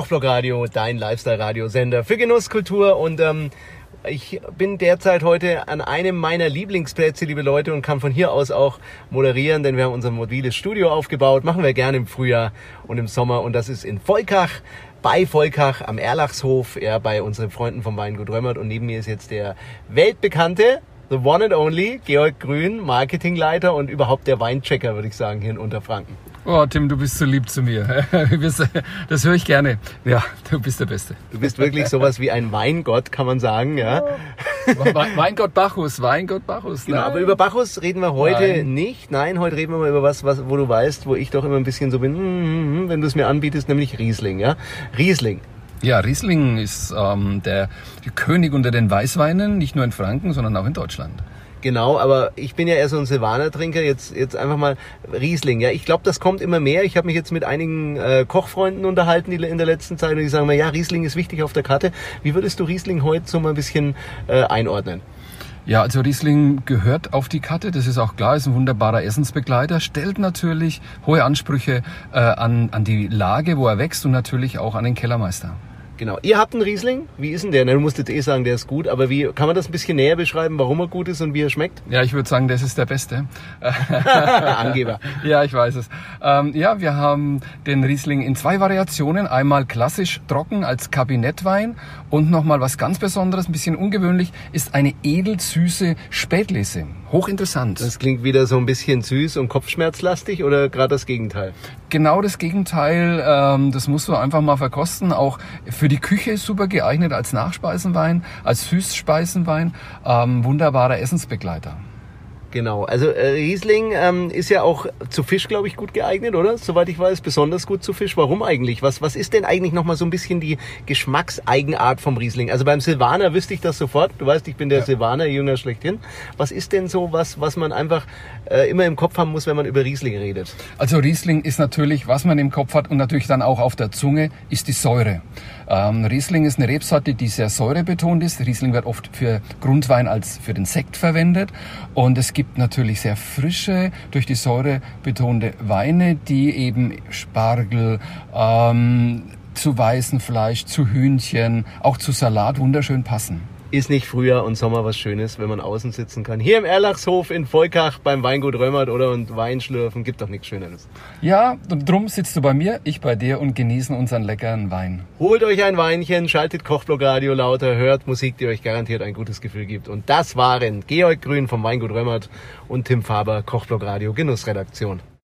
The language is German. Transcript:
Kochblock-Radio, dein Lifestyle-Radiosender für Genusskultur und ähm, ich bin derzeit heute an einem meiner Lieblingsplätze, liebe Leute, und kann von hier aus auch moderieren, denn wir haben unser mobiles Studio aufgebaut. Machen wir gerne im Frühjahr und im Sommer. Und das ist in Volkach, bei Volkach am Erlachshof, ja, bei unseren Freunden vom Weingut Römert. Und neben mir ist jetzt der weltbekannte, the one and only, Georg Grün, Marketingleiter und überhaupt der Weinchecker, würde ich sagen, hier in Unterfranken. Oh, Tim, du bist so lieb zu mir. Das höre ich gerne. Ja, du bist der Beste. Du bist wirklich sowas wie ein Weingott, kann man sagen, ja. Weingott Bacchus, Weingott Bacchus. Genau, aber über Bacchus reden wir heute Nein. nicht. Nein, heute reden wir mal über was, was, wo du weißt, wo ich doch immer ein bisschen so bin, hm, wenn du es mir anbietest, nämlich Riesling, ja. Riesling. Ja, Riesling ist ähm, der, der König unter den Weißweinen, nicht nur in Franken, sondern auch in Deutschland. Genau, aber ich bin ja eher so ein Silvaner-Trinker. Jetzt, jetzt einfach mal Riesling. Ja, ich glaube, das kommt immer mehr. Ich habe mich jetzt mit einigen äh, Kochfreunden unterhalten die in der letzten Zeit und die sagen mir, ja, Riesling ist wichtig auf der Karte. Wie würdest du Riesling heute so mal ein bisschen äh, einordnen? Ja, also Riesling gehört auf die Karte, das ist auch klar, ist ein wunderbarer Essensbegleiter, stellt natürlich hohe Ansprüche äh, an, an die Lage, wo er wächst und natürlich auch an den Kellermeister. Genau. Ihr habt einen Riesling. Wie ist denn der? du musst jetzt eh sagen, der ist gut, aber wie kann man das ein bisschen näher beschreiben, warum er gut ist und wie er schmeckt? Ja, ich würde sagen, das ist der beste. Angeber. ja, ich weiß es. Ähm, ja, wir haben den Riesling in zwei Variationen. Einmal klassisch trocken als Kabinettwein und nochmal was ganz Besonderes, ein bisschen ungewöhnlich, ist eine edelsüße Spätlese. Hochinteressant. Das klingt wieder so ein bisschen süß und kopfschmerzlastig oder gerade das Gegenteil? Genau das Gegenteil. Ähm, das musst du einfach mal verkosten. Auch für die Küche super geeignet als Nachspeisenwein, als Süßspeisenwein. Ähm, wunderbarer Essensbegleiter. Genau, also äh, Riesling ähm, ist ja auch zu Fisch, glaube ich, gut geeignet, oder? Soweit ich weiß, besonders gut zu Fisch. Warum eigentlich? Was, was ist denn eigentlich nochmal so ein bisschen die Geschmackseigenart vom Riesling? Also beim Silvaner wüsste ich das sofort. Du weißt, ich bin der ja. Silvaner-Jünger schlechthin. Was ist denn so was, was man einfach äh, immer im Kopf haben muss, wenn man über Riesling redet? Also Riesling ist natürlich, was man im Kopf hat und natürlich dann auch auf der Zunge, ist die Säure. Ähm, Riesling ist eine Rebsorte, die sehr säurebetont ist. Riesling wird oft für Grundwein als für den Sekt verwendet. Und es gibt natürlich sehr frische, durch die Säure betonte Weine, die eben Spargel, ähm, zu weißem Fleisch, zu Hühnchen, auch zu Salat wunderschön passen ist nicht Frühjahr und Sommer was Schönes, wenn man außen sitzen kann. Hier im Erlachshof in Volkach beim Weingut Römert oder und Wein schlürfen, gibt doch nichts Schöneres. Ja, drum sitzt du bei mir, ich bei dir und genießen unseren leckeren Wein. Holt euch ein Weinchen, schaltet Kochblock Radio lauter, hört Musik, die euch garantiert ein gutes Gefühl gibt. Und das waren Georg Grün vom Weingut Römert und Tim Faber, Kochblock Radio Genussredaktion.